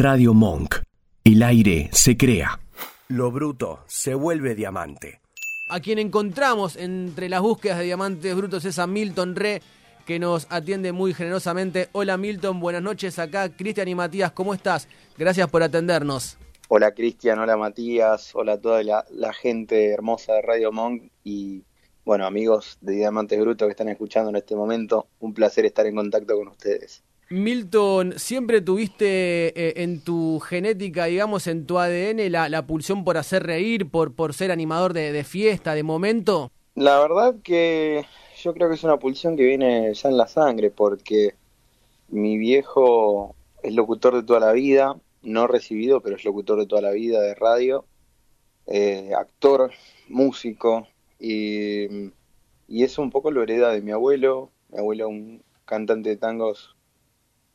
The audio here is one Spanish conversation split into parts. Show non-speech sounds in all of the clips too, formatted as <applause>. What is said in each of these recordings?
Radio Monk. El aire se crea. Lo bruto se vuelve diamante. A quien encontramos entre las búsquedas de diamantes brutos es a Milton Re, que nos atiende muy generosamente. Hola Milton, buenas noches acá. Cristian y Matías, ¿cómo estás? Gracias por atendernos. Hola Cristian, hola Matías, hola a toda la, la, gente hermosa de Radio Monk y bueno, amigos de Diamantes Brutos que están escuchando en este momento, un placer estar en contacto con ustedes. Milton, ¿siempre tuviste eh, en tu genética, digamos, en tu ADN, la, la pulsión por hacer reír, por, por ser animador de, de, fiesta, de momento? La verdad que yo creo que es una pulsión que viene ya en la sangre, porque mi viejo es locutor de toda la vida, no recibido, pero es locutor de toda la vida de radio, eh, actor, músico, y, y eso un poco lo hereda de mi abuelo, mi abuelo un cantante de tangos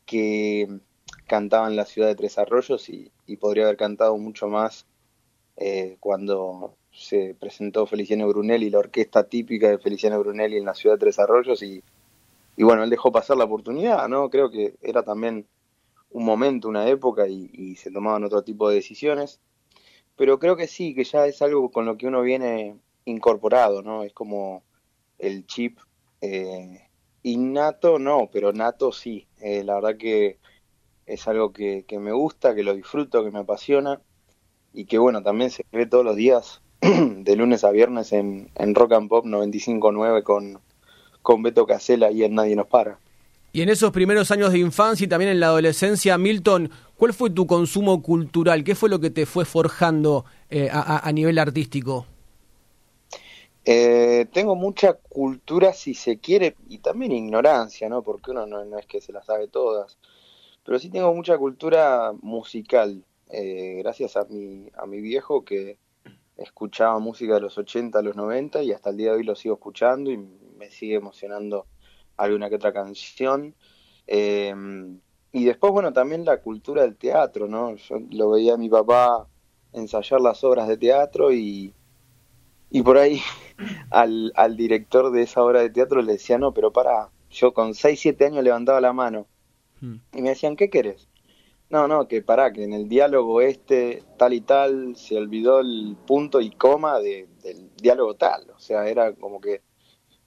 que cantaba en la ciudad de Tres Arroyos y, podría haber cantado mucho más eh, cuando se presentó Feliciano Brunelli, la orquesta típica de Feliciano Brunelli en la ciudad de Tres Arroyos y, y bueno, él dejó pasar la oportunidad, ¿no? Creo que era también un momento, una época y, y, se tomaban otro tipo de decisiones, pero creo que sí, que ya es algo con lo que uno viene incorporado, ¿no? Es como el chip eh, innato, no, pero nato sí. Eh, la verdad que es algo que, que, me gusta, que lo disfruto, que me apasiona y que bueno, también se ve todos los días, <clears throat> de lunes a viernes en, en Rock and Pop 95.9 con, con Beto Casella y en Nadie Nos Para. Y en esos primeros años de infancia y también en la adolescencia, Milton, ¿cuál fue tu consumo cultural? ¿Qué fue lo que te fue forjando eh, a, a, nivel artístico? Eh, tengo mucha cultura, si se quiere, y también ignorancia, ¿no? Porque uno no, no es que se las sabe todas. Pero sí tengo mucha cultura musical, eh, gracias a mi, a mi viejo que escuchaba música de los 80 a los 90 y hasta el día de hoy lo sigo escuchando y me sigue emocionando alguna que otra canción. Eh, y después, bueno, también la cultura del teatro, ¿no? Yo lo veía a mi papá ensayar las obras de teatro y, y por ahí al, al, director de esa obra de teatro le decía, no, pero para, yo con 6, 7 años levantaba la mano. Hmm. Y me decían, ¿qué querés? No, no, que para, que en el diálogo este, tal y tal, se olvidó el punto y coma de, del diálogo tal. O sea, era como que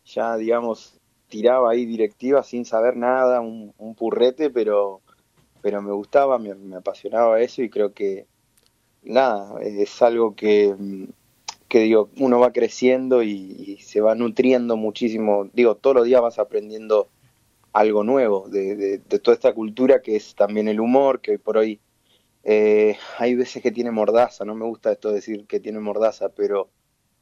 ya, digamos, tiraba ahí directiva sin saber nada, un, un purrete, pero, pero me gustaba, me, me, apasionaba eso y creo que, nada, es algo que, que digo, uno va creciendo y, se va nutriendo muchísimo. Digo, todos los días vas aprendiendo algo nuevo de, de, de, toda esta cultura que es también el humor, que hoy por hoy eh, hay veces que tiene mordaza, no me gusta esto de decir que tiene mordaza, pero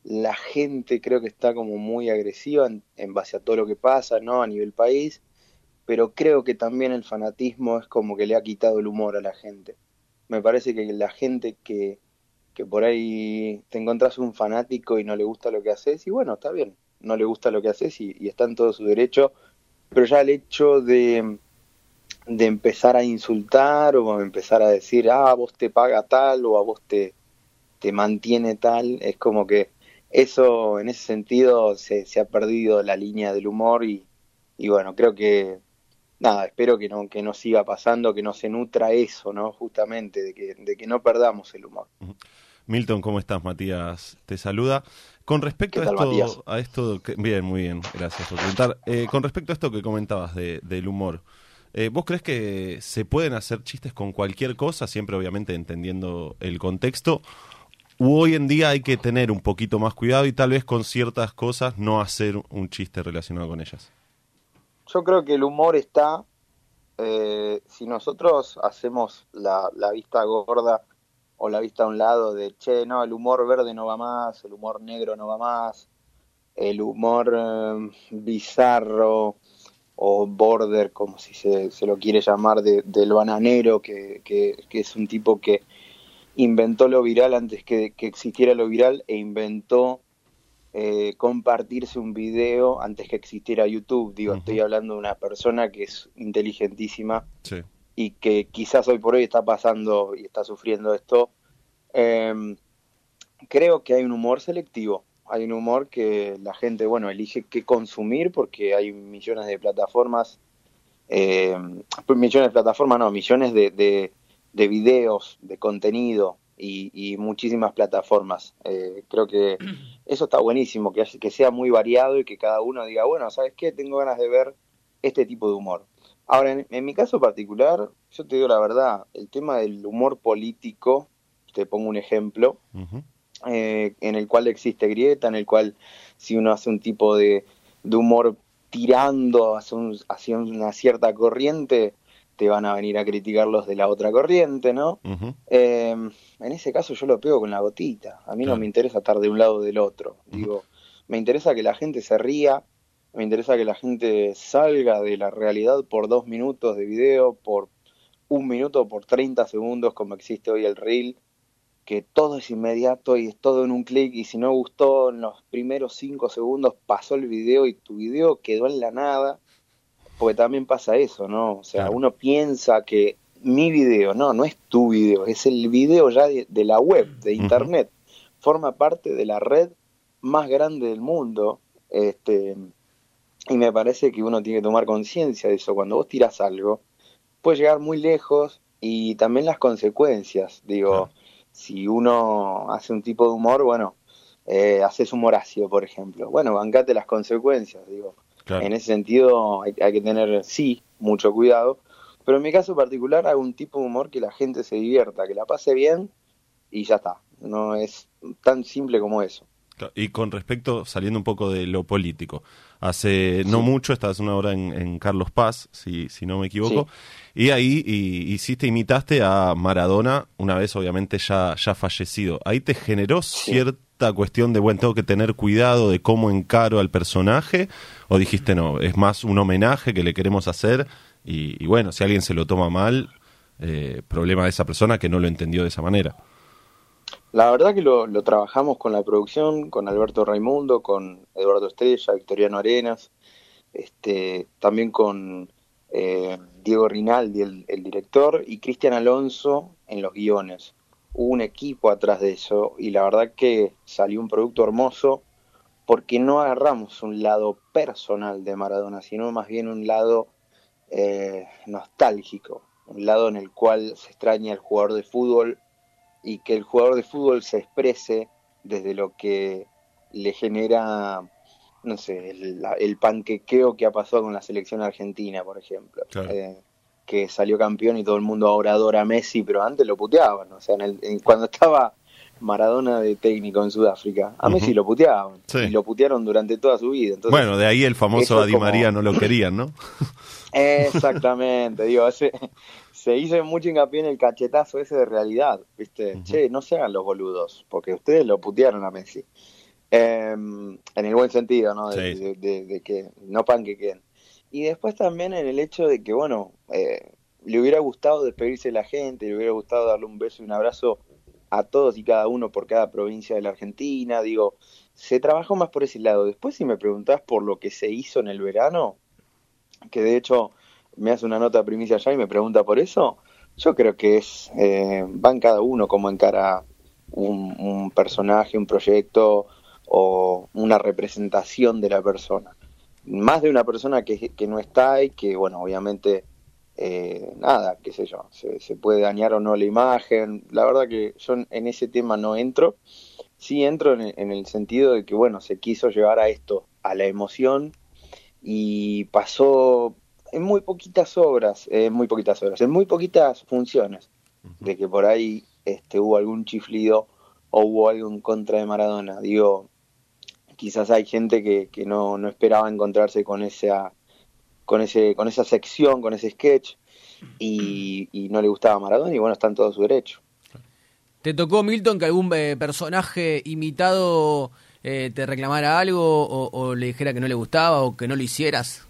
la gente creo que está como muy agresiva en, en, base a todo lo que pasa, ¿no? A nivel país, pero creo que también el fanatismo es como que le ha quitado el humor a la gente. Me parece que la gente que, que por ahí te encontrás un fanático y no le gusta lo que haces, y bueno, está bien, no le gusta lo que haces y, está en todo su derecho pero ya el hecho de, de empezar a insultar o empezar a decir, ah, a vos te paga tal o a vos te, te mantiene tal, es como que eso en ese sentido se, se ha perdido la línea del humor y, y, bueno, creo que nada, espero que no, que no siga pasando, que no se nutra eso, ¿no? Justamente, de que, de que no perdamos el humor. Milton, ¿cómo estás? Matías te saluda. Con respecto a esto, a esto que, bien, muy bien, gracias por preguntar. Eh, con respecto a esto que comentabas de, del humor, eh, ¿vos crees que se pueden hacer chistes con cualquier cosa, siempre obviamente entendiendo el contexto? ¿O hoy en día hay que tener un poquito más cuidado y tal vez con ciertas cosas no hacer un chiste relacionado con ellas? Yo creo que el humor está, eh, si nosotros hacemos la, la vista gorda o la vista a un lado de, che, no, el humor verde no va más, el humor negro no va más, el humor eh, bizarro o border, como si se, se lo quiere llamar, de, del bananero, que, que, que, es un tipo que inventó lo viral antes que, que existiera lo viral e inventó eh, compartirse un video antes que existiera YouTube. Digo, uh -huh. estoy hablando de una persona que es inteligentísima. Sí y que quizás hoy por hoy está pasando y está sufriendo esto, eh, creo que hay un humor selectivo. Hay un humor que la gente, bueno, elige qué consumir porque hay millones de plataformas, eh, millones de plataformas, no, millones de, de, de videos, de contenido y, muchísimas plataformas. Eh, creo que <clears throat> eso está buenísimo, que, que sea muy variado y que cada uno diga, bueno, ¿sabes qué? Tengo ganas de ver este tipo de humor. Ahora, en, mi caso particular, yo te digo la verdad, el tema del humor político, te pongo un ejemplo, eh, en el cual existe grieta, en el cual si uno hace un tipo de, humor tirando hacia, una cierta corriente, te van a venir a criticar los de la otra corriente, ¿no? Em, en ese caso yo lo pego con la gotita. A mí no me interesa estar de un lado o del otro. Digo, me interesa que la gente se ría, me interesa que la gente salga de la realidad por dos minutos de video, por un minuto, por 30 segundos, como existe hoy el reel, que todo es inmediato y es todo en un clic y si no gustó en los primeros cinco segundos pasó el video y tu video quedó en la nada, porque también pasa eso, ¿no? O sea, uno piensa que mi video, no, no es tu video, es el video ya de, la web, de internet, forma parte de la red más grande del mundo, este, y me parece que uno tiene que tomar conciencia de eso. Cuando vos tiras algo, puede llegar muy lejos y también las consecuencias. Digo, si uno hace un tipo de humor, bueno, eh, haces un Horacio, por ejemplo. Bueno, bancate las consecuencias. Digo, en ese sentido hay, hay, que tener, sí, mucho cuidado. Pero en mi caso particular hago un tipo de humor que la gente se divierta, que la pase bien y ya está. No es tan simple como eso. Y con respecto, saliendo un poco de lo político, hace no mucho, estabas una hora en, Carlos Paz, si, si no me equivoco, y ahí hiciste, imitaste a Maradona, una vez obviamente ya, ya fallecido. ¿Ahí te generó cierta cuestión de, bueno, tengo que tener cuidado de cómo encaro al personaje? ¿O dijiste, no, es más un homenaje que le queremos hacer? Y, bueno, si alguien se lo toma mal, eh, problema de esa persona que no lo entendió de esa manera. La verdad que lo, trabajamos con la producción, con Alberto Raimundo, con Eduardo Estrella, Victoriano Arenas, este, también con eh, Diego Rinaldi, el, director, y Cristian Alonso en los guiones. Hubo un equipo atrás de eso y la verdad que salió un producto hermoso porque no agarramos un lado personal de Maradona, sino más bien un lado eh, nostálgico, un lado en el cual se extraña el jugador de fútbol y que el jugador de fútbol se exprese desde lo que le genera, no sé, el, panquequeo que ha pasado con la selección argentina, por ejemplo. Eh, que salió campeón y todo el mundo ahora adora a Messi, pero antes lo puteaban. O sea, en cuando estaba Maradona de técnico en Sudáfrica, a Messi lo puteaban. Y lo putearon durante toda su vida. bueno, de ahí el famoso Adi María no lo querían, ¿no? <laughs> Exactamente, digo, ese, se hizo mucho hincapié en el cachetazo ese de realidad, ¿viste? Che, no se hagan los boludos, porque ustedes lo putearon a Messi. Em, en el buen sentido, ¿no? De, que no panquequen. Y después también en el hecho de que, bueno, eh, le hubiera gustado despedirse de la gente, le hubiera gustado darle un beso y un abrazo a todos y cada uno por cada provincia de la Argentina. Digo, se trabajó más por ese lado. Después, si me preguntás por lo que se hizo en el verano, que de hecho me hace una nota primicia allá y me pregunta por eso, yo creo que es, eh, van cada uno como encara un, personaje, un proyecto o una representación de la persona. Más de una persona que, que no está y que, bueno, obviamente, eh, nada, qué sé yo, se, puede dañar o no la imagen. La verdad que yo en ese tema no entro. Sí entro en, en el sentido de que, bueno, se quiso llevar a esto, a la emoción, y pasó en muy poquitas obras, en muy poquitas obras, en muy poquitas funciones, de que por ahí este, hubo algún chiflido o hubo algo en contra de Maradona. Digo, quizás hay gente que, que no, no esperaba encontrarse con esa, con ese, con esa sección, con ese sketch, y, no le gustaba Maradona, y bueno, está en todo su derecho. ¿Te tocó, Milton, que algún eh, personaje imitado eh, te reclamara algo o, o, le dijera que no le gustaba o que no lo hicieras?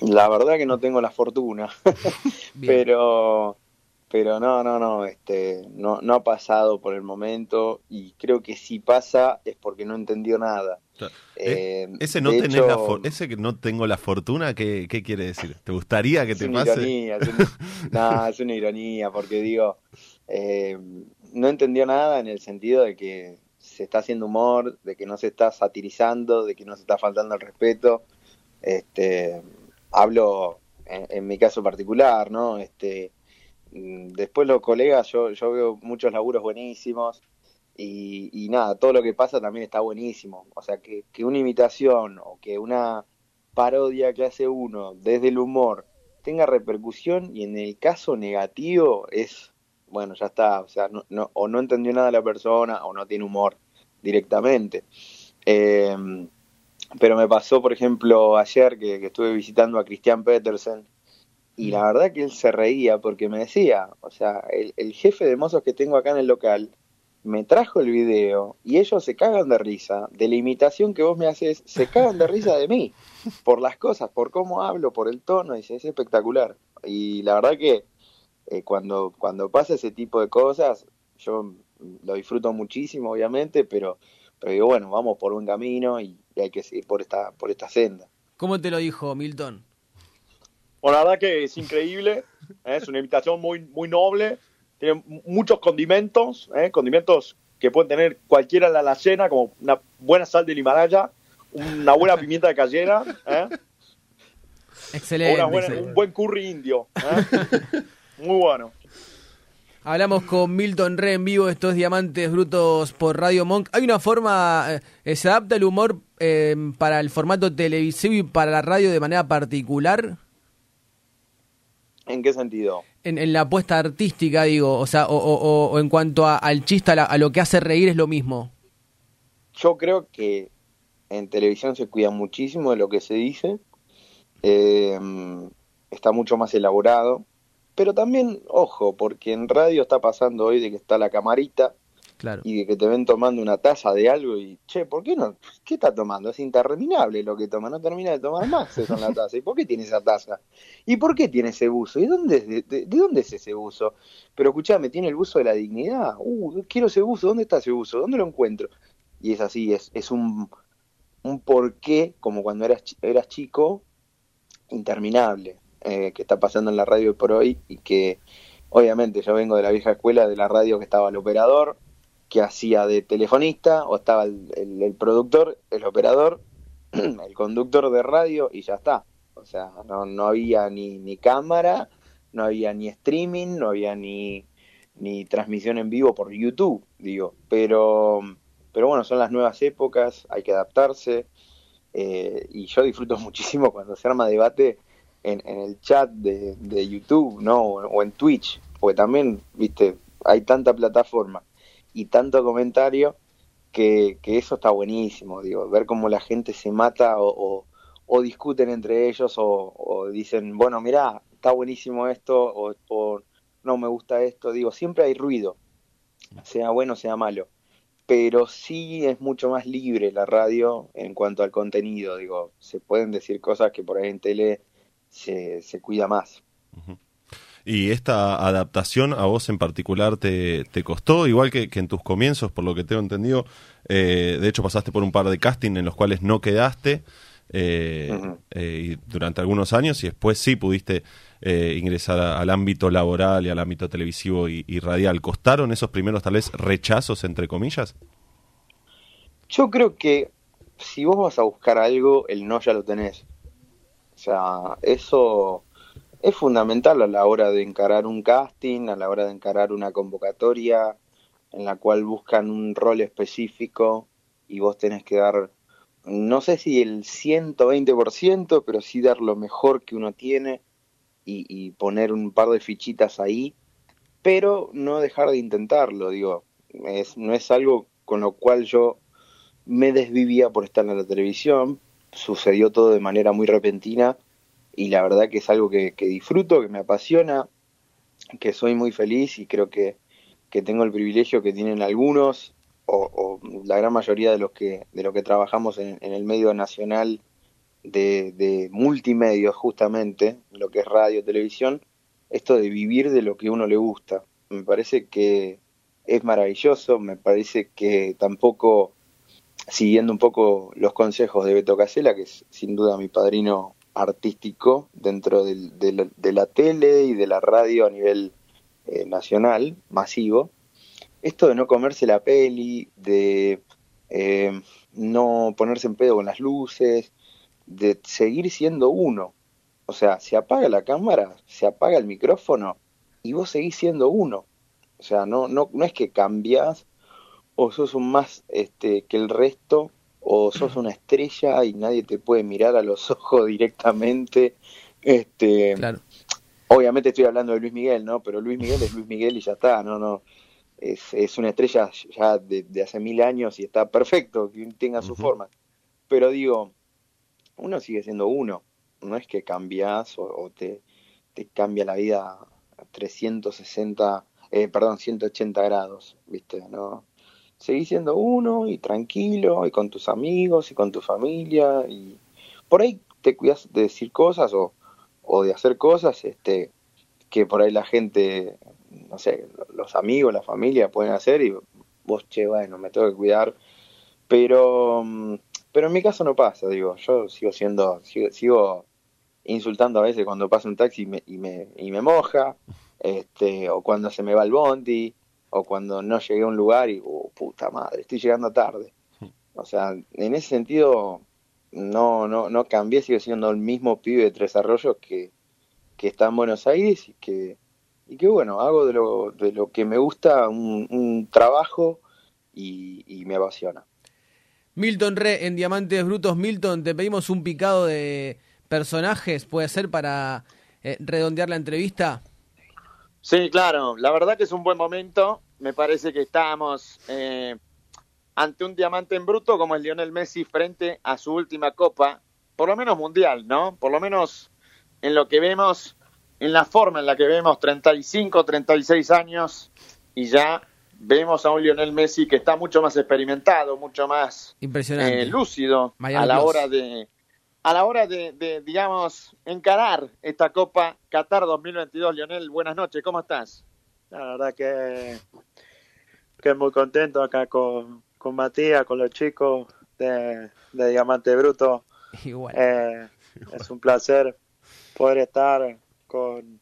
La verdad que no tengo la fortuna, <laughs> pero pero no, no, no, este, no, no ha pasado por el momento y creo que si pasa es porque no entendió nada. Eh, ese no ese que no tengo la fortuna, ¿qué, ¿qué, quiere decir? ¿Te gustaría que te pase? Ironía, es, una, <laughs> es una ironía, porque digo, eh, no entendió nada en el sentido de que se está haciendo humor, de que no se está satirizando, de que no se está faltando el respeto. Este, hablo en, mi caso particular, ¿no? Este, mm, después los colegas, yo, yo veo muchos laburos buenísimos y, nada, todo lo que pasa también está buenísimo. O sea, que, que una imitación o que una parodia que hace uno desde el humor tenga repercusión y en el caso negativo es, bueno, ya está, o sea, no, o no entendió nada la persona o no tiene humor directamente. Em, pero me pasó, por ejemplo, ayer que, estuve visitando a Christian Petersen y la verdad que él se reía porque me decía, o sea, el, el jefe de mozos que tengo acá en el local me trajo el video y ellos se cagan de risa de la imitación que vos me haces, se cagan de risa de mí, <laughs> por las cosas, por cómo hablo, por el tono, dice, es espectacular. Y la verdad que eh, cuando, cuando pasa ese tipo de cosas, yo lo disfruto muchísimo, obviamente, pero, pero digo, bueno, vamos por un camino y, hay que seguir por esta, por esta senda. ¿Cómo te lo dijo Milton? Bueno, la verdad que es increíble, ¿eh? es una invitación muy, muy noble tiene muchos condimentos, ¿eh? condimentos que pueden tener cualquiera en la alacena, como una buena sal del Himalaya, una buena pimienta de cayena, ¿eh? excelente, Un buen curry indio, ¿eh? <laughs> muy bueno. Hablamos con Milton Re en vivo, estos diamantes brutos por Radio Monk. ¿Hay una forma, eh, se adapta el humor eh, para el formato televisivo y para la radio de manera particular? ¿En qué sentido? En, la apuesta artística, digo, o sea, o, en cuanto al chiste, a, lo que hace reír es lo mismo. Yo creo que en televisión se cuida muchísimo de lo que se dice, eh, está mucho más elaborado, pero también, ojo, porque en radio está pasando hoy de que está la camarita, y de que te ven tomando una taza de algo y, che, ¿por qué no? ¿Qué está tomando? Es interminable lo que toma, no termina de tomar más eso en la taza. ¿Y por qué tiene esa taza? ¿Y por qué tiene ese buzo? ¿Y dónde, de, de, dónde es ese buzo? Pero escuchame, ¿tiene el buzo de la dignidad? Uh, quiero ese buzo, ¿dónde está ese buzo? ¿Dónde lo encuentro? Y es así, es, es un, un porqué, como cuando eras, eras chico, interminable, eh, que está pasando en la radio por hoy y que obviamente yo vengo de la vieja escuela de la radio que estaba el operador, que hacía de telefonista, o estaba el, productor, el operador, <clears throat> el conductor de radio y ya está. O sea, no, no había ni, ni cámara, no había ni streaming, no había ni, ni transmisión en vivo por YouTube, digo. Pero, pero bueno, son las nuevas épocas, hay que adaptarse. Eh, y yo disfruto <laughs> muchísimo cuando se arma debate en, en el chat de, de YouTube, ¿no? O en Twitch, porque también, viste, hay tanta plataforma y tanto comentario que, eso está buenísimo, digo, ver cómo la gente se mata o, o, discuten entre ellos o, dicen, bueno, mira está buenísimo esto o, no me gusta esto, digo, siempre hay ruido, sea bueno, sea malo, pero sí es mucho más libre la radio en cuanto al contenido, digo, se pueden decir cosas que por ahí en tele se, se cuida más. Y esta adaptación a vos en particular te, te costó, igual que, en tus comienzos, por lo que tengo entendido. Eh, de hecho, pasaste por un par de casting en los cuales no quedaste eh, eh, durante algunos años y después sí pudiste ingresar al ámbito laboral y al ámbito televisivo y, y, radial. ¿Costaron esos primeros tal vez rechazos, entre comillas? Yo creo que si vos vas a buscar algo, el no ya lo tenés. O sea, eso es fundamental a la hora de encarar un casting, a la hora de encarar una convocatoria en la cual buscan un rol específico y vos tenés que dar, no sé si el 120%, pero sí dar lo mejor que uno tiene y, poner un par de fichitas ahí, pero no dejar de intentarlo, digo, es, no es algo con lo cual yo me desvivía por estar en la televisión, sucedió todo de manera muy repentina y la verdad que es algo que, disfruto, que me apasiona, que soy muy feliz y creo que, tengo el privilegio que tienen algunos o, la gran mayoría de los que de lo que trabajamos en, el medio nacional de, de, multimedios justamente, lo que es radio, televisión, esto de vivir de lo que uno le gusta. Me parece que es maravilloso, me parece que tampoco, siguiendo un poco los consejos de Beto Casela, que es sin duda mi padrino artístico dentro de, la, tele y de la radio a nivel eh, nacional, masivo. Esto de no comerse la peli, de eh, no ponerse en pedo con las luces, de seguir siendo uno. O sea, se apaga la cámara, se apaga el micrófono y vos seguís siendo uno. O sea, no, no, no es que cambias o sos un más este, que el resto, o sos una estrella y nadie te puede mirar a los <laughs> ojos directamente. Este, claro. Obviamente estoy hablando de Luis Miguel, ¿no? Pero Luis Miguel es Luis Miguel y ya está, no, no. Es, es una estrella ya de, hace mil años y está perfecto que tenga su forma. Pero digo, uno sigue siendo uno. No es que cambias o, te, te cambia la vida a 360, eh, perdón, 180 grados, ¿viste? No, seguís siendo uno y tranquilo y con tus amigos y con tu familia y por ahí te cuidas de decir cosas o, o de hacer cosas este que por ahí la gente no sé los amigos la familia pueden hacer y vos che bueno me tengo que cuidar pero pero en mi caso no pasa digo yo sigo siendo sigo, insultando a veces cuando pasa un taxi y me, y me, y me moja este o cuando se me va el bondi o cuando no llegué a un lugar y, oh, puta madre, estoy llegando tarde. O sea, en ese sentido, no, no, no cambié, sigo siendo el mismo pibe de Tres Arroyos que, que está en Buenos Aires y que, y que bueno, hago de lo, de lo que me gusta un, trabajo y, me apasiona. Milton Re en Diamantes Brutos. Milton, te pedimos un picado de personajes, puede ser para eh, redondear la entrevista. Sí, claro, la verdad que es un buen momento. Me parece que estamos eh, ante un diamante en bruto como el Lionel Messi frente a su última copa, por lo menos mundial, ¿no? Por lo menos en lo que vemos, en la forma en la que vemos 35, 36 años y ya vemos a un Lionel Messi que está mucho más experimentado, mucho más Impresionante. Eh, lúcido a la hora de a la hora de, digamos, encarar esta Copa Qatar 2022. Lionel, buenas noches, ¿cómo estás? La verdad que, que muy contento acá con, con Matías, con los chicos de, Diamante Bruto. Igual. Eh, es un placer poder estar con,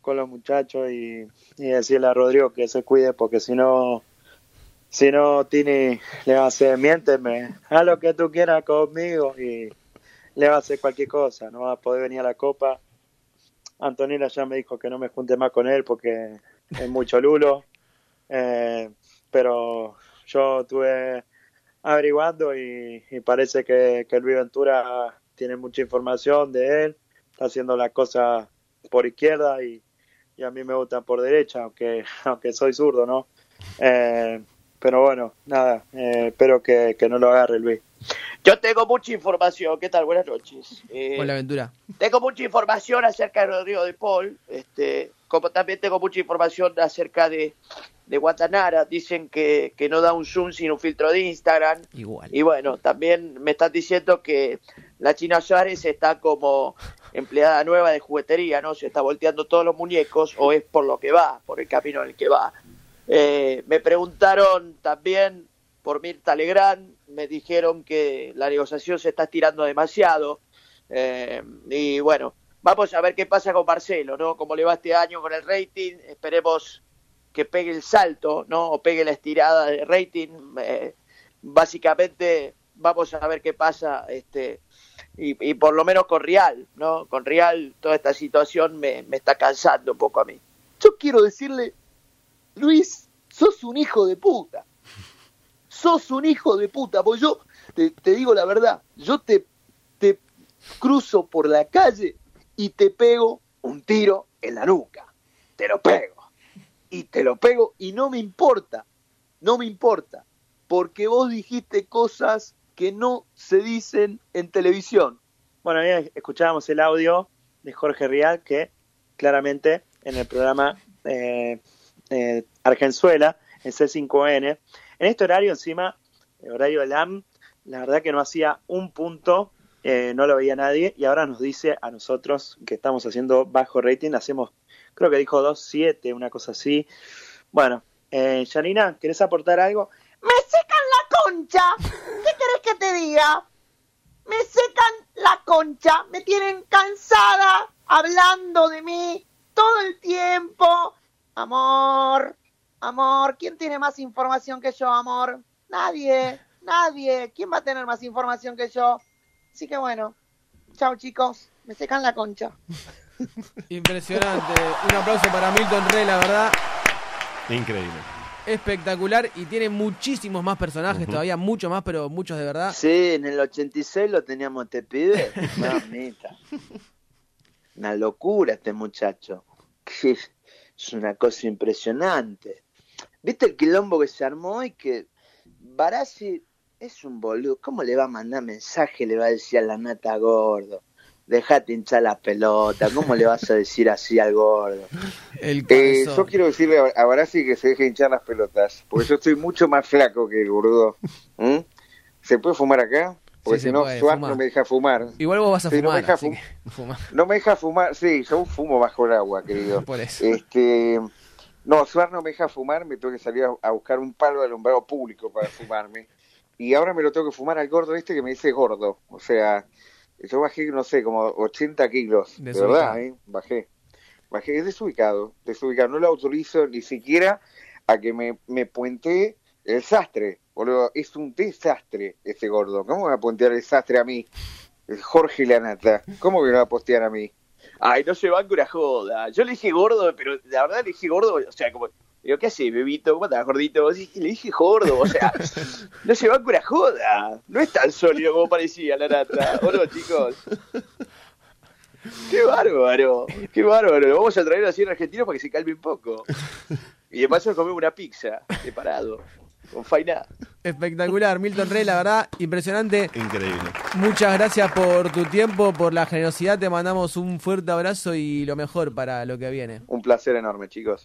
con los muchachos y, y, decirle a Rodrigo que se cuide porque si no si no Tini le va a hacer miénteme haz lo que tú quieras conmigo y le va a hacer cualquier cosa, no va a poder venir a la copa. Antonella ya me dijo que no me junte más con él porque es mucho lulo, eh, pero yo estuve averiguando y, parece que, que Luis Ventura tiene mucha información de él, está haciendo las cosas por izquierda y, a mí me gustan por derecha, aunque, <laughs> aunque soy zurdo, ¿no? Eh, pero bueno, nada, eh, espero que, que no lo agarre Luis. Yo tengo mucha información. ¿Qué tal? Buenas noches. Eh, Hola, Aventura. Tengo mucha información acerca de Rodrigo de Paul. Este, como también tengo mucha información acerca de, de Guatanara. Dicen que, que no da un zoom sin un filtro de Instagram. Igual. Y bueno, también me están diciendo que la China Suárez está como empleada nueva de juguetería, ¿no? Se está volteando todos los muñecos o es por lo que va, por el camino en el que va. Eh, me preguntaron también por Mirta Legrand, me dijeron que la negociación se está estirando demasiado. Eh, y bueno, vamos a ver qué pasa con Marcelo, ¿no? Cómo le va este año con el rating. Esperemos que pegue el salto, ¿no? O pegue la estirada de rating. Eh, básicamente, vamos a ver qué pasa. este y, por lo menos con Real, ¿no? Con Real, toda esta situación me, me está cansando un poco a mí. Yo quiero decirle, Luis, sos un hijo de puta sos un hijo de puta, porque yo te, digo la verdad, yo te, te cruzo por la calle y te pego un tiro en la nuca, te lo pego, y te lo pego y no me importa, no me importa, porque vos dijiste cosas que no se dicen en televisión. Bueno, escuchábamos el audio de Jorge Rial que claramente en el programa eh, eh, Argenzuela, en C5N, en este horario encima, el horario LAM, la verdad que no hacía un punto, eh, no lo veía nadie y ahora nos dice a nosotros que estamos haciendo bajo rating, hacemos, creo que dijo 2.7, una cosa así. Bueno, eh, Janina, ¿querés aportar algo? Me secan la concha. ¿Qué querés que te diga? Me secan la concha. Me tienen cansada hablando de mí todo el tiempo. Amor, Amor, ¿quién tiene más información que yo, amor? Nadie, nadie. ¿Quién va a tener más información que yo? Así que bueno, chao chicos, me secan la concha. <laughs> Impresionante. Un aplauso para Milton Rey, la verdad. Increíble. Espectacular y tiene muchísimos más personajes, todavía mucho más, pero muchos de verdad. Sí, en el 86 lo teníamos te pibe. <laughs> Mamita. Una locura este muchacho. <laughs> Es una cosa impresionante. ¿Viste el quilombo que se armó y que Barassi es un boludo? ¿Cómo le va a mandar mensaje? Le va a decir a la nata gordo dejate hinchar la pelota, ¿cómo le vas a decir así al gordo? <laughs> Eh, yo quiero decirle a Barassi que se deje hinchar las pelotas, porque yo estoy mucho más flaco que el gordo. ¿Mm? ¿Se puede fumar acá? Porque si no, Suárez no me deja fumar. Igual vos vas a fumar, no me, deja <laughs> no me deja fumar, sí, yo fumo bajo el agua, querido. <laughs> Por eso. Este, no, Suárez no me deja fumar, me tengo que salir a, buscar un palo de alumbrado público para <laughs> fumarme. Y ahora me lo tengo que fumar al gordo este que me dice gordo. O sea, yo bajé, no sé, como 80 kilos. De verdad, ¿eh? Bajé. Bajé, es desubicado, desubicado. No lo autorizo ni siquiera a que me, me puente el sastre. Boludo, es un desastre ese gordo. ¿Cómo me va a puentear el sastre a mí? Jorge Lanata. ¿Cómo me va a postear a mí? Ay, no con una joda. Yo le dije gordo, pero la verdad le dije gordo, o sea, como Digo, ¿qué haces, bebito? ¿Cómo estás, gordito? Y le dije gordo, o sea, <laughs> no con una joda. No es tan sólido como parecía la nata. ¿O no, chicos? Qué bárbaro, qué bárbaro. Lo vamos a traer así en Argentina para que se calme un poco. Y de paso comemos una pizza, separado, con faina. Espectacular, Milton Rey, la verdad, impresionante. Increíble. Muchas gracias por tu tiempo, por la generosidad. Te mandamos un fuerte abrazo y lo mejor para lo que viene. Un placer enorme, chicos.